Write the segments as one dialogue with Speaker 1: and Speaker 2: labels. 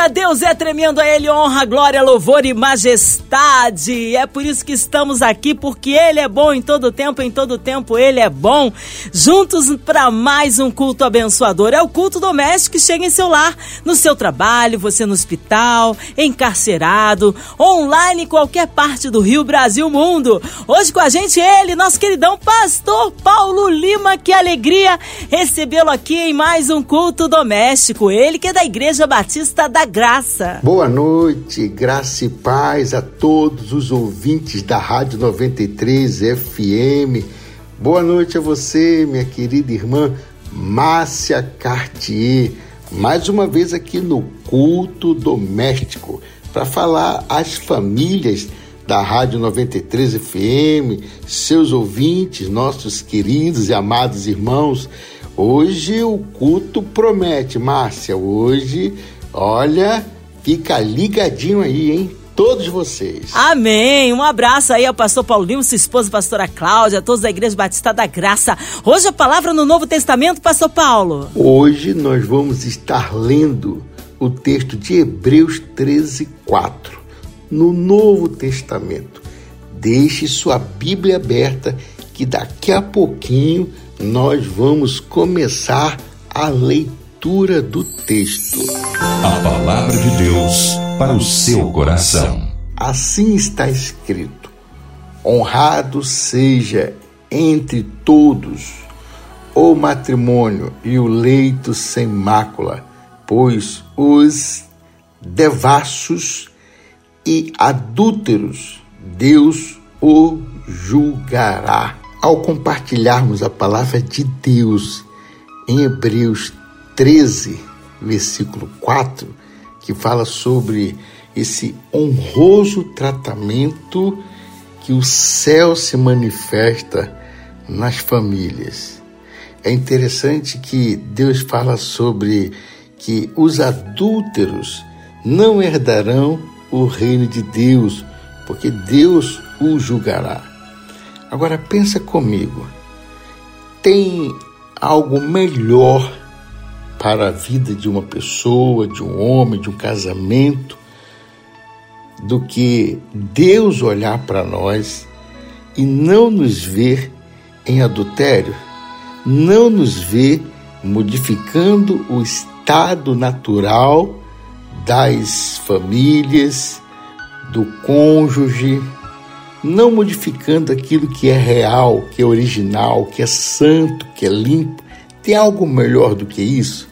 Speaker 1: Aleluia! Deus é tremendo, a Ele honra, glória, louvor e majestade. É por isso que estamos aqui, porque Ele é bom em todo tempo, em todo tempo Ele é bom. Juntos para mais um culto abençoador. É o culto doméstico que chega em seu lar, no seu trabalho, você no hospital, encarcerado, online em qualquer parte do Rio, Brasil, mundo. Hoje com a gente ele, nosso queridão pastor Paulo Lima. Que alegria recebê-lo aqui em mais um culto doméstico. Ele que é da Igreja Batista da Graça.
Speaker 2: Boa noite, graça e paz a todos os ouvintes da Rádio 93 FM. Boa noite a você, minha querida irmã Márcia Cartier. Mais uma vez aqui no Culto Doméstico para falar às famílias da Rádio 93 FM, seus ouvintes, nossos queridos e amados irmãos. Hoje o culto promete, Márcia. Hoje Olha, fica ligadinho aí, hein? Todos vocês.
Speaker 1: Amém. Um abraço aí ao pastor Paulinho, sua esposa, pastora Cláudia, a todos da Igreja Batista da Graça. Hoje a palavra no Novo Testamento, pastor Paulo.
Speaker 2: Hoje nós vamos estar lendo o texto de Hebreus 13, 4, no Novo Testamento. Deixe sua Bíblia aberta que daqui a pouquinho nós vamos começar a leitura leitura do texto.
Speaker 3: A palavra de Deus para o seu coração.
Speaker 2: Assim está escrito: Honrado seja entre todos o matrimônio e o leito sem mácula, pois os devassos e adúlteros Deus o julgará. Ao compartilharmos a palavra de Deus em Hebreus 13, versículo 4, que fala sobre esse honroso tratamento que o céu se manifesta nas famílias. É interessante que Deus fala sobre que os adúlteros não herdarão o reino de Deus, porque Deus o julgará. Agora pensa comigo. Tem algo melhor para a vida de uma pessoa, de um homem, de um casamento, do que Deus olhar para nós e não nos ver em adultério, não nos ver modificando o estado natural das famílias, do cônjuge, não modificando aquilo que é real, que é original, que é santo, que é limpo. Tem algo melhor do que isso?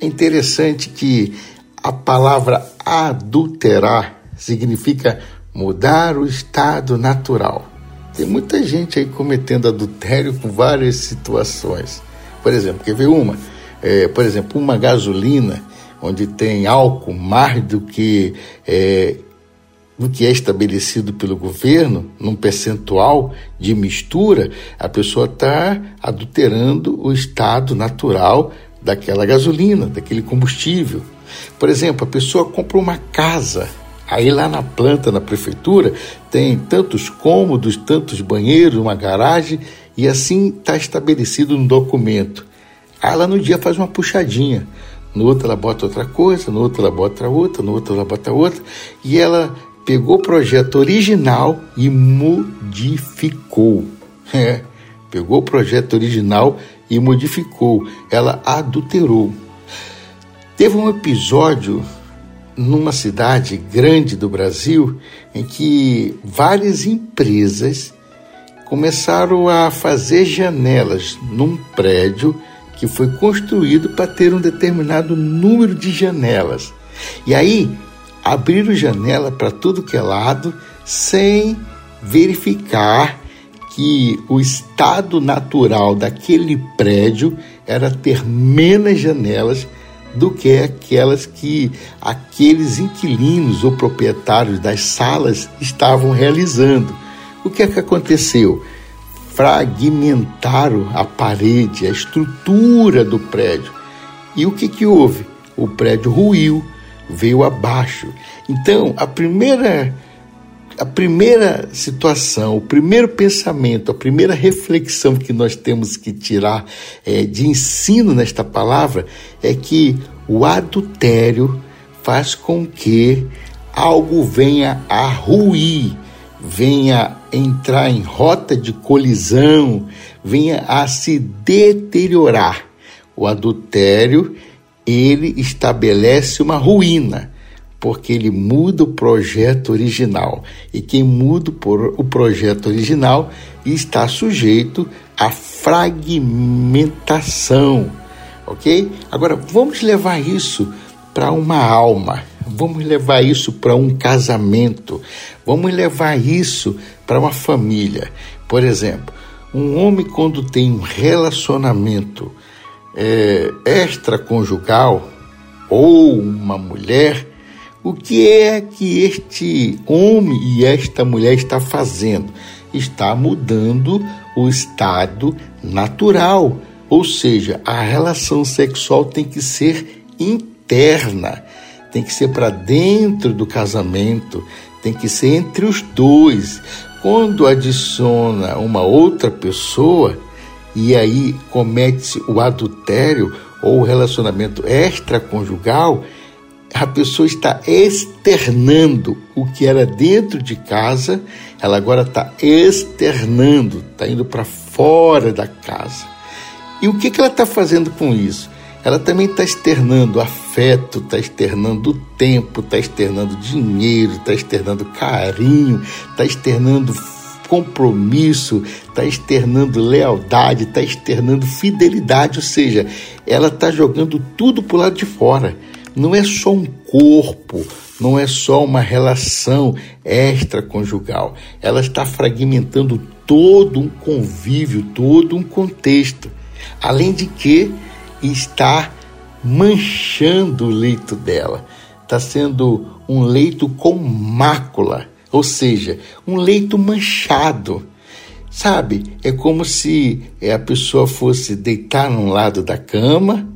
Speaker 2: É interessante que a palavra adulterar significa mudar o estado natural. Tem muita gente aí cometendo adultério com várias situações. Por exemplo, quer ver uma? É, por exemplo, uma gasolina onde tem álcool mais do que é, do que é estabelecido pelo governo, num percentual de mistura, a pessoa está adulterando o estado natural daquela gasolina, daquele combustível. Por exemplo, a pessoa compra uma casa, aí lá na planta, na prefeitura, tem tantos cômodos, tantos banheiros, uma garagem, e assim está estabelecido no documento. Aí ela no dia faz uma puxadinha, no outro ela bota outra coisa, no outro ela bota outra, no outro ela bota outra, e ela pegou o projeto original e modificou. É, pegou o projeto original e modificou, ela adulterou. Teve um episódio numa cidade grande do Brasil em que várias empresas começaram a fazer janelas num prédio que foi construído para ter um determinado número de janelas. E aí abriram janela para tudo que é lado sem verificar que o estado natural daquele prédio era ter menos janelas do que aquelas que aqueles inquilinos ou proprietários das salas estavam realizando. O que é que aconteceu? Fragmentaram a parede, a estrutura do prédio. E o que, que houve? O prédio ruiu, veio abaixo. Então, a primeira a primeira situação, o primeiro pensamento, a primeira reflexão que nós temos que tirar é, de ensino nesta palavra é que o adultério faz com que algo venha a ruir, venha entrar em rota de colisão, venha a se deteriorar. O adultério, ele estabelece uma ruína porque ele muda o projeto original. E quem muda o projeto original está sujeito à fragmentação, ok? Agora, vamos levar isso para uma alma, vamos levar isso para um casamento, vamos levar isso para uma família. Por exemplo, um homem, quando tem um relacionamento é, extraconjugal, ou uma mulher o que é que este homem e esta mulher está fazendo? Está mudando o estado natural, ou seja, a relação sexual tem que ser interna, tem que ser para dentro do casamento, tem que ser entre os dois. Quando adiciona uma outra pessoa e aí comete o adultério ou o relacionamento extraconjugal, a pessoa está externando o que era dentro de casa, ela agora está externando, está indo para fora da casa. E o que, que ela está fazendo com isso? Ela também está externando afeto, está externando tempo, está externando dinheiro, está externando carinho, está externando compromisso, está externando lealdade, está externando fidelidade, ou seja, ela está jogando tudo para o lado de fora não é só um corpo, não é só uma relação extraconjugal. Ela está fragmentando todo um convívio, todo um contexto. Além de que está manchando o leito dela. Está sendo um leito com mácula, ou seja, um leito manchado. Sabe, é como se a pessoa fosse deitar num lado da cama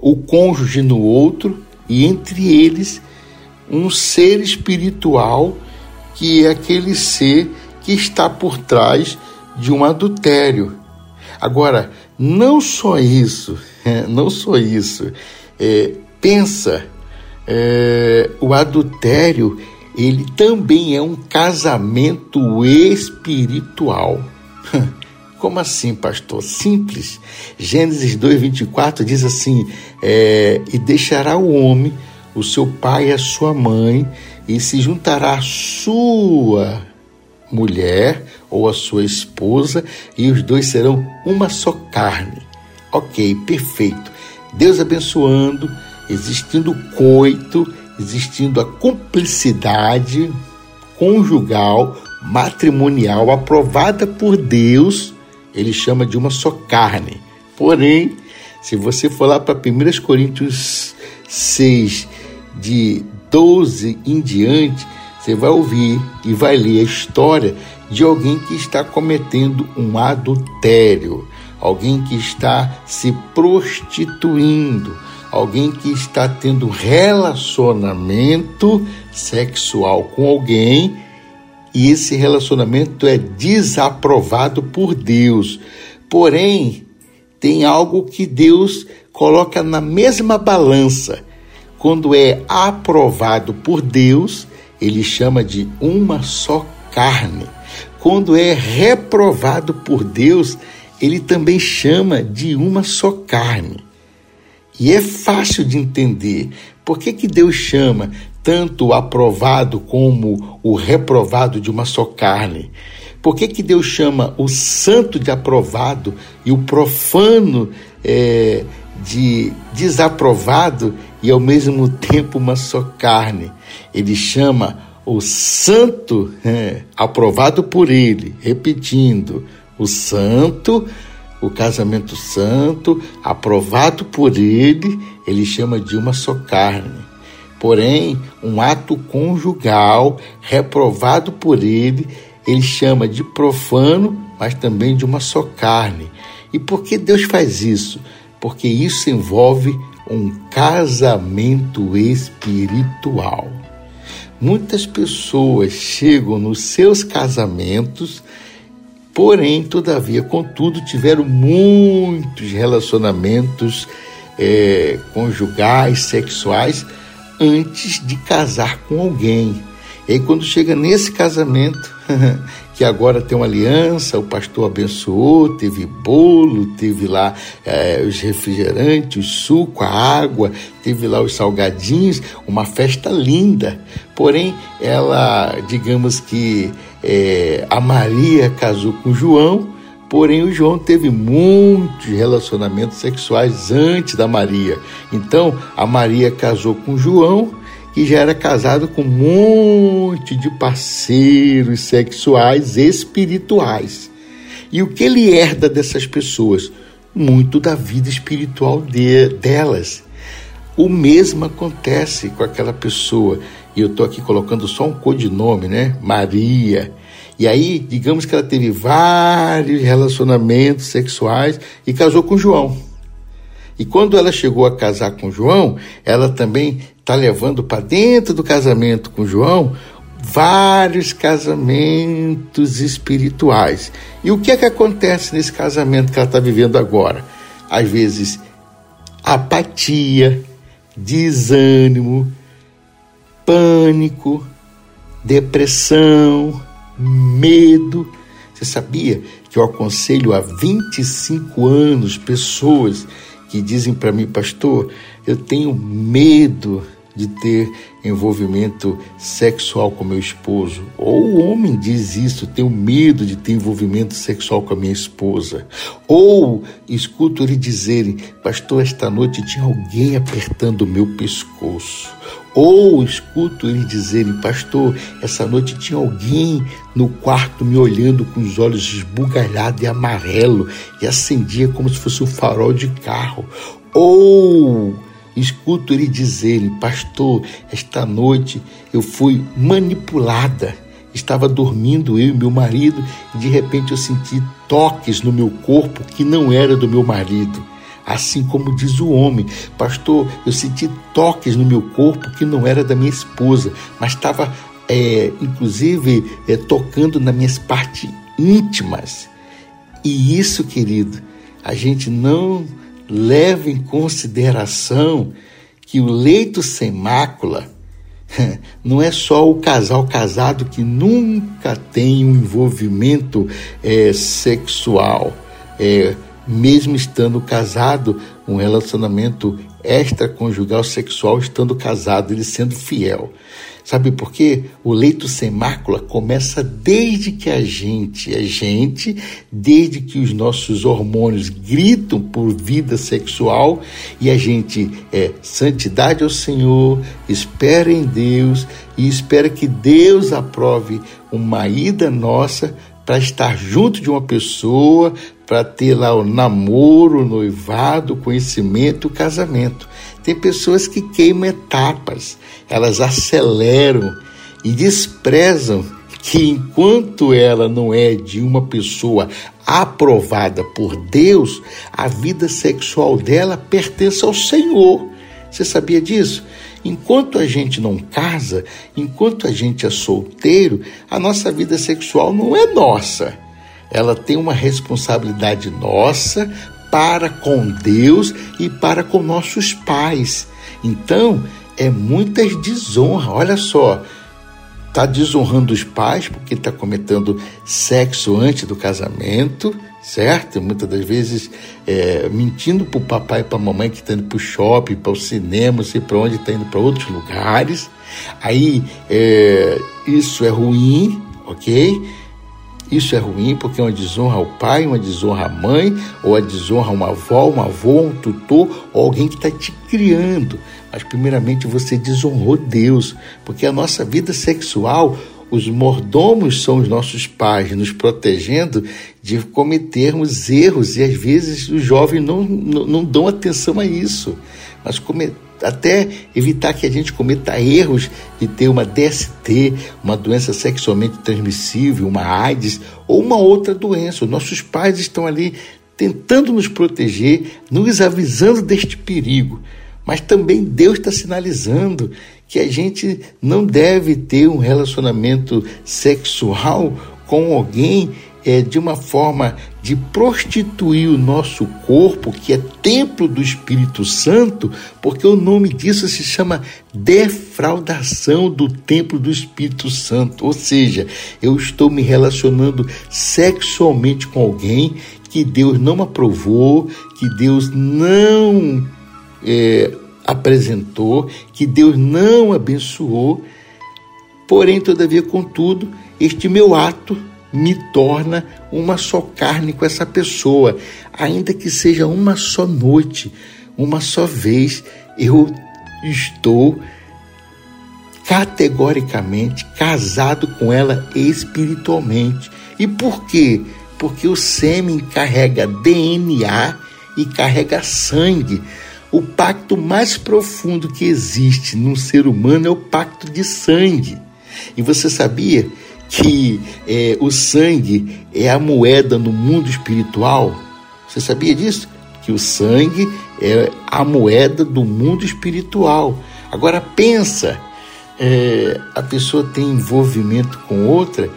Speaker 2: o cônjuge no outro e entre eles um ser espiritual que é aquele ser que está por trás de um adultério. Agora, não só isso, não só isso, é, pensa, é, o adultério ele também é um casamento espiritual. Como assim, pastor? Simples. Gênesis 2,24 diz assim: é, E deixará o homem, o seu pai e a sua mãe, e se juntará a sua mulher ou a sua esposa, e os dois serão uma só carne. Ok, perfeito. Deus abençoando, existindo coito, existindo a cumplicidade conjugal, matrimonial aprovada por Deus ele chama de uma só carne. Porém, se você for lá para 1 Coríntios 6, de 12 em diante, você vai ouvir e vai ler a história de alguém que está cometendo um adultério, alguém que está se prostituindo, alguém que está tendo relacionamento sexual com alguém e esse relacionamento é desaprovado por Deus. Porém, tem algo que Deus coloca na mesma balança. Quando é aprovado por Deus, ele chama de uma só carne. Quando é reprovado por Deus, ele também chama de uma só carne. E é fácil de entender. Por que, que Deus chama tanto o aprovado como o reprovado de uma só carne? Por que, que Deus chama o santo de aprovado e o profano é, de desaprovado e ao mesmo tempo uma só carne? Ele chama o santo é, aprovado por ele, repetindo, o santo, o casamento santo, aprovado por ele, ele chama de uma só carne. Porém, um ato conjugal reprovado por ele, ele chama de profano, mas também de uma só carne. E por que Deus faz isso? Porque isso envolve um casamento espiritual. Muitas pessoas chegam nos seus casamentos, porém, todavia, contudo, tiveram muitos relacionamentos é, conjugais, sexuais, antes de casar com alguém. E aí, quando chega nesse casamento, que agora tem uma aliança, o pastor abençoou, teve bolo, teve lá é, os refrigerantes, o suco, a água, teve lá os salgadinhos, uma festa linda. Porém, ela, digamos que é, a Maria casou com João, porém o João teve muitos relacionamentos sexuais antes da Maria. Então, a Maria casou com João que já era casado com um monte de parceiros sexuais espirituais. E o que ele herda dessas pessoas? Muito da vida espiritual de, delas. O mesmo acontece com aquela pessoa, e eu estou aqui colocando só um codinome, né? Maria. E aí, digamos que ela teve vários relacionamentos sexuais e casou com João. E quando ela chegou a casar com João, ela também está levando para dentro do casamento com João vários casamentos espirituais. E o que é que acontece nesse casamento que ela está vivendo agora? Às vezes, apatia, desânimo, pânico, depressão, medo. Você sabia que eu aconselho há 25 anos pessoas que dizem para mim, pastor, eu tenho medo de ter envolvimento sexual com meu esposo. Ou o homem diz isso, tenho medo de ter envolvimento sexual com a minha esposa. Ou escuto ele dizerem, pastor, esta noite tinha alguém apertando o meu pescoço. Ou escuto ele dizerem, pastor, essa noite tinha alguém no quarto me olhando com os olhos esbugalhados e amarelo e acendia como se fosse um farol de carro. Ou escuto ele dizerem, pastor, esta noite eu fui manipulada. Estava dormindo eu e meu marido e de repente eu senti toques no meu corpo que não era do meu marido assim como diz o homem. Pastor, eu senti toques no meu corpo que não era da minha esposa, mas estava, é, inclusive, é, tocando nas minhas partes íntimas. E isso, querido, a gente não leva em consideração que o leito sem mácula não é só o casal casado que nunca tem um envolvimento é, sexual. É, mesmo estando casado, um relacionamento extraconjugal sexual estando casado, ele sendo fiel. Sabe por quê? O leito sem mácula começa desde que a gente é gente, desde que os nossos hormônios gritam por vida sexual e a gente é santidade ao Senhor, espera em Deus e espera que Deus aprove uma ida nossa para estar junto de uma pessoa, para ter lá o namoro, o noivado, o conhecimento, o casamento. Tem pessoas que queimam etapas, elas aceleram e desprezam que enquanto ela não é de uma pessoa aprovada por Deus, a vida sexual dela pertence ao Senhor. Você sabia disso? Enquanto a gente não casa, enquanto a gente é solteiro, a nossa vida sexual não é nossa. Ela tem uma responsabilidade nossa para com Deus e para com nossos pais. Então, é muita desonra. Olha só, está desonrando os pais porque está cometendo sexo antes do casamento certo? Muitas das vezes é, mentindo para o papai e para a mamãe que está indo para o shopping, para o cinema, não sei para onde, está indo para outros lugares. Aí é, isso é ruim, ok? Isso é ruim porque é uma desonra ao pai, uma desonra à mãe, ou a desonra a uma avó, um avô, um tutor, ou alguém que está te criando. Mas, primeiramente, você desonrou Deus, porque a nossa vida sexual os mordomos são os nossos pais, nos protegendo de cometermos erros, e às vezes os jovens não, não, não dão atenção a isso, mas come, até evitar que a gente cometa erros de ter uma DST, uma doença sexualmente transmissível, uma AIDS ou uma outra doença. Os nossos pais estão ali tentando nos proteger, nos avisando deste perigo. mas também Deus está sinalizando que a gente não deve ter um relacionamento sexual com alguém é, de uma forma de prostituir o nosso corpo, que é templo do Espírito Santo, porque o nome disso se chama defraudação do templo do Espírito Santo. Ou seja, eu estou me relacionando sexualmente com alguém que Deus não aprovou, que Deus não é, apresentou, que Deus não abençoou. Porém, todavia, contudo, este meu ato me torna uma só carne com essa pessoa, ainda que seja uma só noite, uma só vez, eu estou categoricamente casado com ela espiritualmente. E por quê? Porque o sêmen carrega DNA e carrega sangue. O pacto mais profundo que existe no ser humano é o pacto de sangue. E você sabia que é, o sangue é a moeda no mundo espiritual. Você sabia disso? Que o sangue é a moeda do mundo espiritual. Agora pensa, é, a pessoa tem envolvimento com outra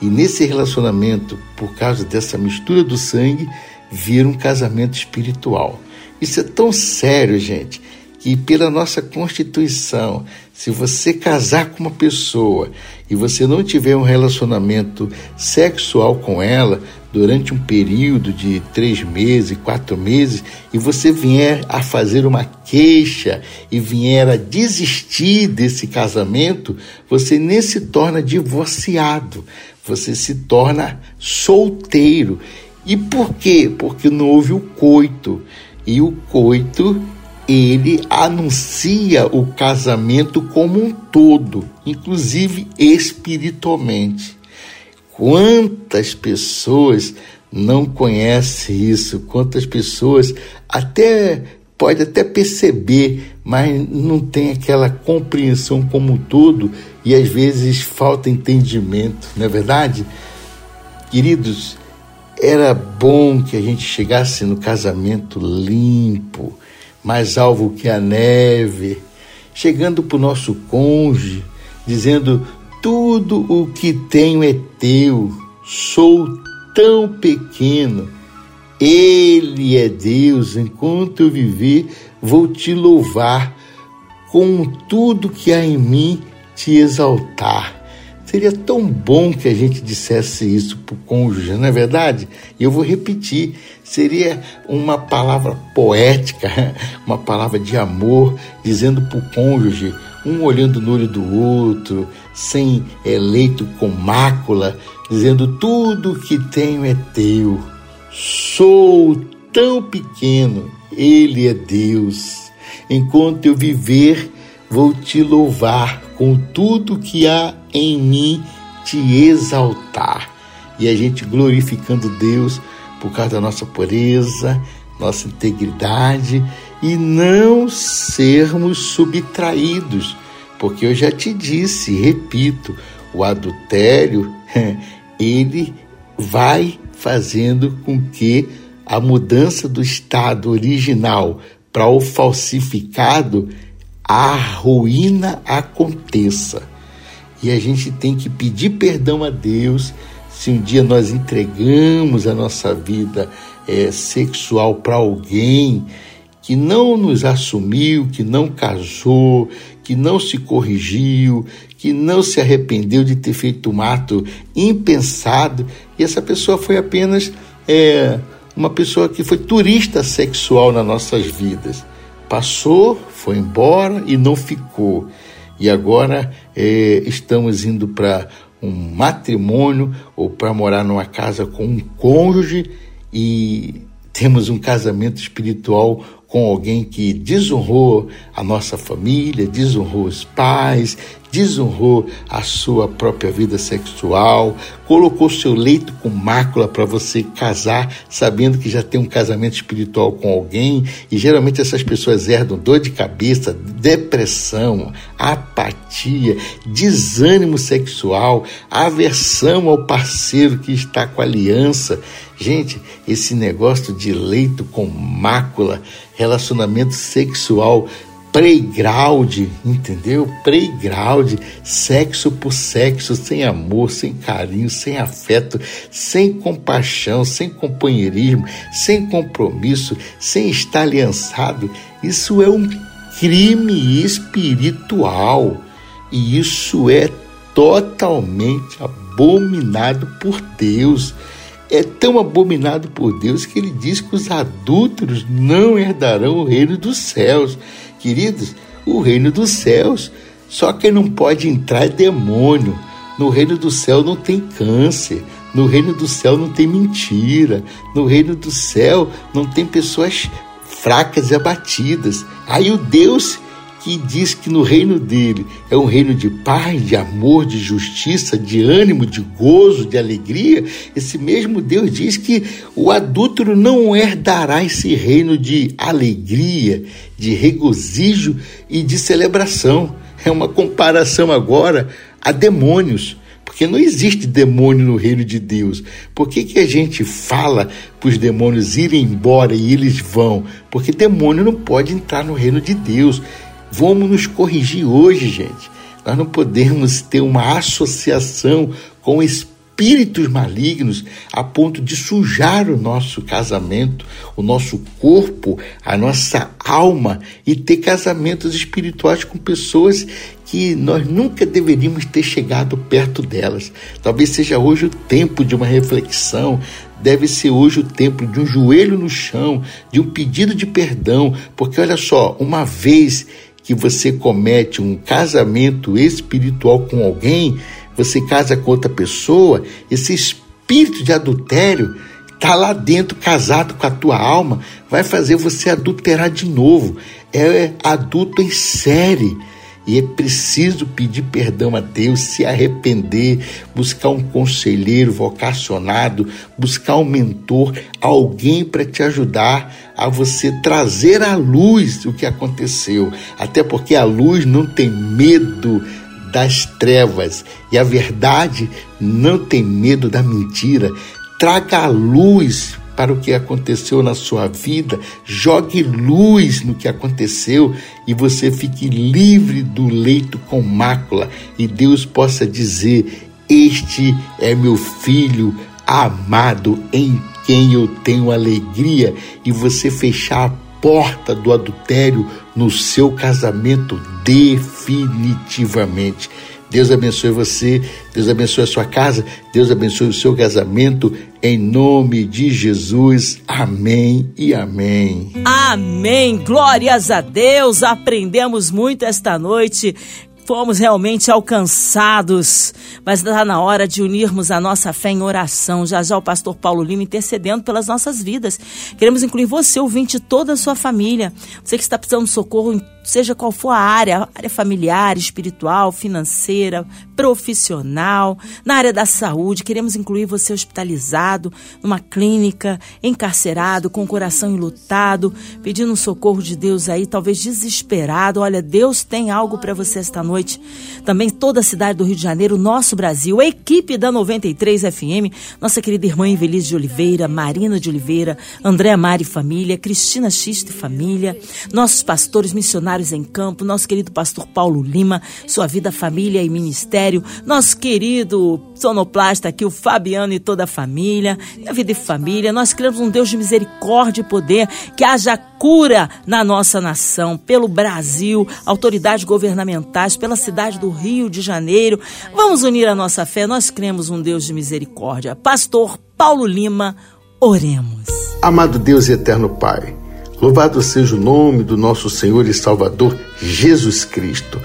Speaker 2: e nesse relacionamento, por causa dessa mistura do sangue, vira um casamento espiritual. Isso é tão sério, gente, que pela nossa Constituição, se você casar com uma pessoa e você não tiver um relacionamento sexual com ela durante um período de três meses, quatro meses, e você vier a fazer uma queixa e vier a desistir desse casamento, você nem se torna divorciado, você se torna solteiro. E por quê? Porque não houve o coito. E o coito ele anuncia o casamento como um todo, inclusive espiritualmente. Quantas pessoas não conhecem isso? Quantas pessoas até pode até perceber, mas não tem aquela compreensão como um todo e às vezes falta entendimento, não é verdade? Queridos, era bom que a gente chegasse no casamento limpo, mais alvo que a neve, chegando para o nosso cônjuge, dizendo: Tudo o que tenho é teu, sou tão pequeno. Ele é Deus, enquanto eu viver, vou te louvar, com tudo que há em mim, te exaltar. Seria tão bom que a gente dissesse isso para o cônjuge, não é verdade? E eu vou repetir: seria uma palavra poética, uma palavra de amor, dizendo para o cônjuge, um olhando no olho do outro, sem eleito com mácula, dizendo: tudo que tenho é teu, sou tão pequeno, Ele é Deus. Enquanto eu viver, vou te louvar com tudo que há em mim, te exaltar. E a gente glorificando Deus por causa da nossa pureza, nossa integridade e não sermos subtraídos, porque eu já te disse, repito, o adultério, ele vai fazendo com que a mudança do estado original para o falsificado a ruína aconteça. E a gente tem que pedir perdão a Deus se um dia nós entregamos a nossa vida é, sexual para alguém que não nos assumiu, que não casou, que não se corrigiu, que não se arrependeu de ter feito um ato impensado, e essa pessoa foi apenas é, uma pessoa que foi turista sexual nas nossas vidas. Passou, foi embora e não ficou. E agora é, estamos indo para um matrimônio ou para morar numa casa com um cônjuge e temos um casamento espiritual com alguém que desonrou a nossa família, desonrou os pais, desonrou a sua própria vida sexual, colocou seu leito com mácula para você casar, sabendo que já tem um casamento espiritual com alguém, e geralmente essas pessoas herdam dor de cabeça, depressão, apatia, desânimo sexual, aversão ao parceiro que está com aliança. Gente, esse negócio de leito com mácula relacionamento sexual playground, entendeu? Playground, sexo por sexo, sem amor, sem carinho, sem afeto, sem compaixão, sem companheirismo, sem compromisso, sem estar aliançado. Isso é um crime espiritual e isso é totalmente abominado por Deus. É tão abominado por Deus que ele diz que os adúlteros não herdarão o reino dos céus. Queridos, o reino dos céus, só quem não pode entrar é demônio. No reino do céu não tem câncer. No reino do céu não tem mentira. No reino do céu não tem pessoas fracas e abatidas. Aí o Deus que diz que no reino dele é um reino de paz, de amor, de justiça, de ânimo, de gozo, de alegria, esse mesmo Deus diz que o adúltero não herdará esse reino de alegria, de regozijo e de celebração. É uma comparação agora a demônios. Porque não existe demônio no reino de Deus. Por que, que a gente fala para os demônios irem embora e eles vão? Porque demônio não pode entrar no reino de Deus. Vamos nos corrigir hoje, gente. Nós não podemos ter uma associação com espíritos malignos a ponto de sujar o nosso casamento, o nosso corpo, a nossa alma e ter casamentos espirituais com pessoas que nós nunca deveríamos ter chegado perto delas. Talvez seja hoje o tempo de uma reflexão, deve ser hoje o tempo de um joelho no chão, de um pedido de perdão, porque olha só, uma vez que você comete um casamento espiritual com alguém, você casa com outra pessoa, esse espírito de adultério está lá dentro, casado com a tua alma, vai fazer você adulterar de novo. É adulto em série. E é preciso pedir perdão a Deus, se arrepender, buscar um conselheiro vocacionado, buscar um mentor, alguém para te ajudar a você trazer à luz o que aconteceu. Até porque a luz não tem medo das trevas e a verdade não tem medo da mentira. Traga a luz para o que aconteceu na sua vida, jogue luz no que aconteceu e você fique livre do leito com mácula e Deus possa dizer: Este é meu filho amado em quem eu tenho alegria, e você fechar a porta do adultério no seu casamento definitivamente. Deus abençoe você, Deus abençoe a sua casa, Deus abençoe o seu casamento, em nome de Jesus. Amém e amém.
Speaker 1: Amém. Glórias a Deus. Aprendemos muito esta noite fomos realmente alcançados, mas está na hora de unirmos a nossa fé em oração. Já já o pastor Paulo Lima intercedendo pelas nossas vidas. Queremos incluir você, ouvinte, toda a sua família. Você que está precisando de socorro, seja qual for a área, área familiar, espiritual, financeira, profissional, na área da saúde. Queremos incluir você hospitalizado, numa clínica, encarcerado, com o coração enlutado, pedindo um socorro de Deus aí, talvez desesperado. Olha, Deus tem algo para você esta noite noite. Também toda a cidade do Rio de Janeiro, nosso Brasil, a equipe da 93 FM, nossa querida irmã Invelise de Oliveira, Marina de Oliveira, Andréa Mari Família, Cristina Xiste Família, nossos pastores missionários em campo, nosso querido pastor Paulo Lima, sua vida, família e ministério, nosso querido sonoplasta aqui, o Fabiano e toda a família, a vida e família. Nós queremos um Deus de misericórdia e poder, que haja cura na nossa nação, pelo Brasil, autoridades governamentais, pela cidade do Rio de Janeiro. Vamos unir a nossa fé, nós cremos um Deus de misericórdia. Pastor Paulo Lima, oremos.
Speaker 2: Amado Deus e eterno Pai, louvado seja o nome do nosso Senhor e Salvador Jesus Cristo.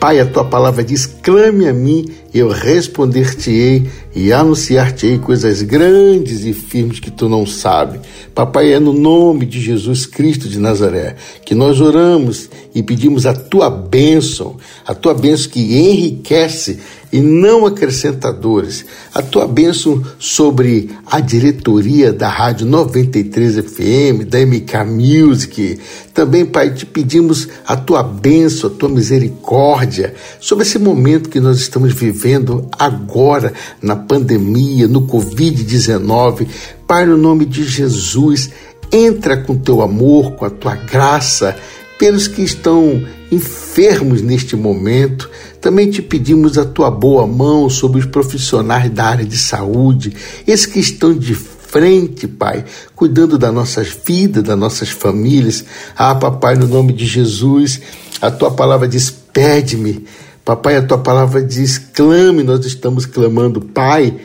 Speaker 2: Pai, a tua palavra diz: clame a mim, eu responder-te-ei e anunciar-te-ei coisas grandes e firmes que tu não sabes. Papai, é no nome de Jesus Cristo de Nazaré que nós oramos e pedimos a tua bênção, a tua bênção que enriquece e não acrescentadores. A tua bênção sobre a diretoria da Rádio 93 FM, da MK Music. Também, Pai, te pedimos a tua bênção, a tua misericórdia sobre esse momento que nós estamos vivendo agora na pandemia, no Covid-19. Pai, no nome de Jesus, entra com teu amor, com a tua graça pelos que estão enfermos neste momento. Também te pedimos a tua boa mão sobre os profissionais da área de saúde, esses que estão de frente, Pai, cuidando das nossas vidas, das nossas famílias. Ah, Papai, no nome de Jesus, a tua palavra diz: pede-me. Papai, a tua palavra diz: clame, nós estamos clamando. Pai,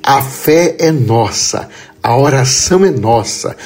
Speaker 2: a fé é nossa, a oração é nossa.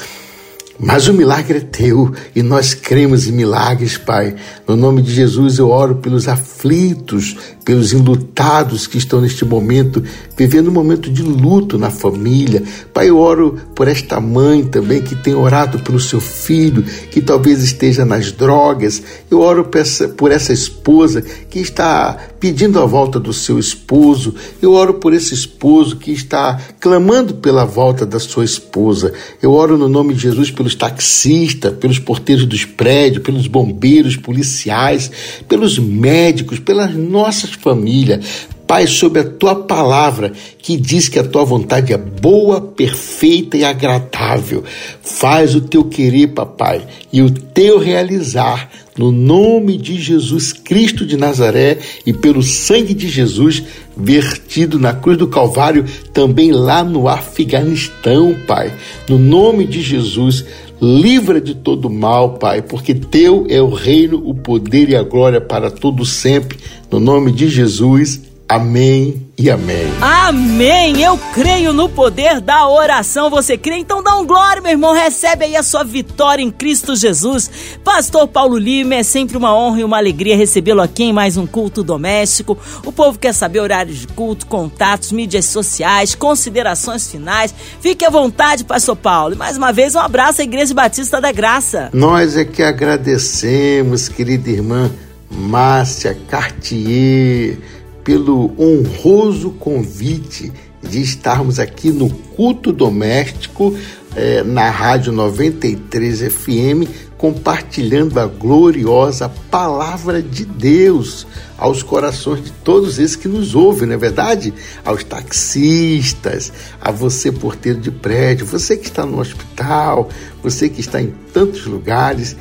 Speaker 2: Mas o milagre é teu e nós cremos em milagres, Pai. No nome de Jesus eu oro pelos aflitos, pelos enlutados que estão neste momento, vivendo um momento de luto na família. Pai, eu oro por esta mãe também que tem orado pelo seu filho, que talvez esteja nas drogas. Eu oro por essa, por essa esposa que está pedindo a volta do seu esposo. Eu oro por esse esposo que está clamando pela volta da sua esposa. Eu oro no nome de Jesus pelos taxistas, pelos porteiros dos prédios, pelos bombeiros, policiais pelos médicos, pelas nossas famílias. Pai, sobre a tua palavra que diz que a tua vontade é boa, perfeita e agradável. Faz o teu querer, papai, e o teu realizar, no nome de Jesus Cristo de Nazaré e pelo sangue de Jesus vertido na cruz do Calvário, também lá no Afeganistão, Pai. No nome de Jesus, Livra de todo mal, Pai, porque teu é o reino, o poder e a glória para todo sempre. No nome de Jesus. Amém e amém.
Speaker 1: Amém! Eu creio no poder da oração. Você crê? Então dá um glória, meu irmão. Recebe aí a sua vitória em Cristo Jesus. Pastor Paulo Lima, é sempre uma honra e uma alegria recebê-lo aqui em mais um culto doméstico. O povo quer saber horários de culto, contatos, mídias sociais, considerações finais. Fique à vontade, Pastor Paulo. E mais uma vez, um abraço à Igreja Batista da Graça.
Speaker 2: Nós é que agradecemos, querida irmã Márcia Cartier pelo honroso convite de estarmos aqui no culto doméstico eh, na Rádio 93 FM, compartilhando a gloriosa palavra de Deus aos corações de todos esses que nos ouvem, não é verdade? Aos taxistas, a você porteiro de prédio, você que está no hospital, você que está em tantos lugares.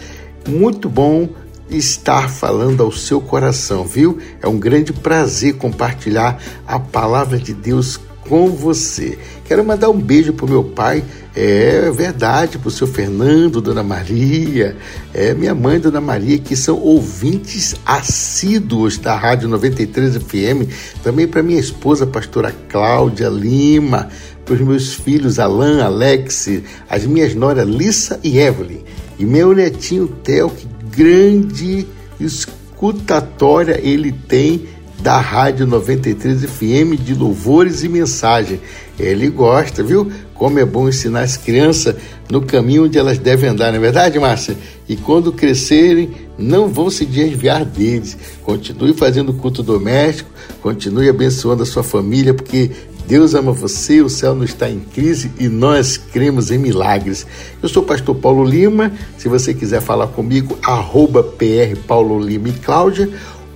Speaker 2: Muito bom estar falando ao seu coração, viu? É um grande prazer compartilhar a palavra de Deus com você. Quero mandar um beijo para o meu pai, é verdade, para o seu Fernando, Dona Maria, é minha mãe, Dona Maria, que são ouvintes assíduos da Rádio 93 FM, também para minha esposa, pastora Cláudia Lima, para os meus filhos Alan, Alex, as minhas noras Lissa e Evelyn, e meu netinho Theo, que grande escutatória ele tem da Rádio 93 FM de louvores e mensagem. Ele gosta, viu? Como é bom ensinar as crianças no caminho onde elas devem andar, não é verdade, Márcia? E quando crescerem, não vão se desviar deles. Continue fazendo culto doméstico, continue abençoando a sua família, porque Deus ama você, o céu não está em crise e nós cremos em milagres. Eu sou o pastor Paulo Lima. Se você quiser falar comigo, arroba PR Paulo Lima e Cláudia.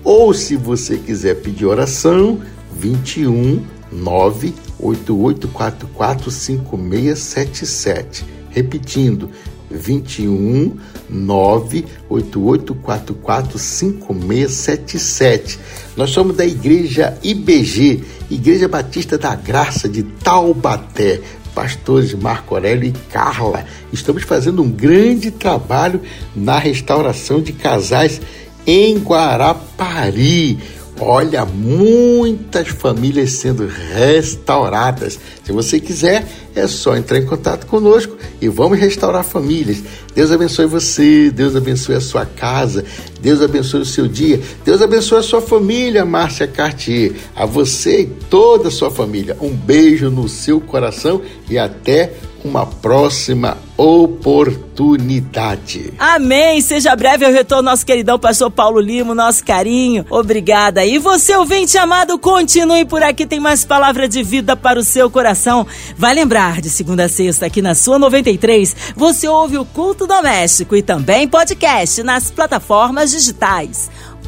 Speaker 2: Ou se você quiser pedir oração, 21 98844 5677. Repetindo, 21 98844 5677. Nós somos da igreja IBG, Igreja Batista da Graça de Taubaté. Pastores Marco Aurélio e Carla. Estamos fazendo um grande trabalho na restauração de casais em Guarapari. Olha, muitas famílias sendo restauradas. Se você quiser, é só entrar em contato conosco e vamos restaurar famílias. Deus abençoe você, Deus abençoe a sua casa, Deus abençoe o seu dia, Deus abençoe a sua família, Márcia Cartier, a você e toda a sua família. Um beijo no seu coração e até uma próxima oportunidade.
Speaker 1: Amém. Seja breve o retorno nosso queridão pastor Paulo Lima, nosso carinho. Obrigada. E você, ouvinte amado, continue por aqui, tem mais palavra de vida para o seu coração. Vai lembrar, de segunda a sexta, aqui na sua 93, você ouve o culto doméstico e também podcast nas plataformas digitais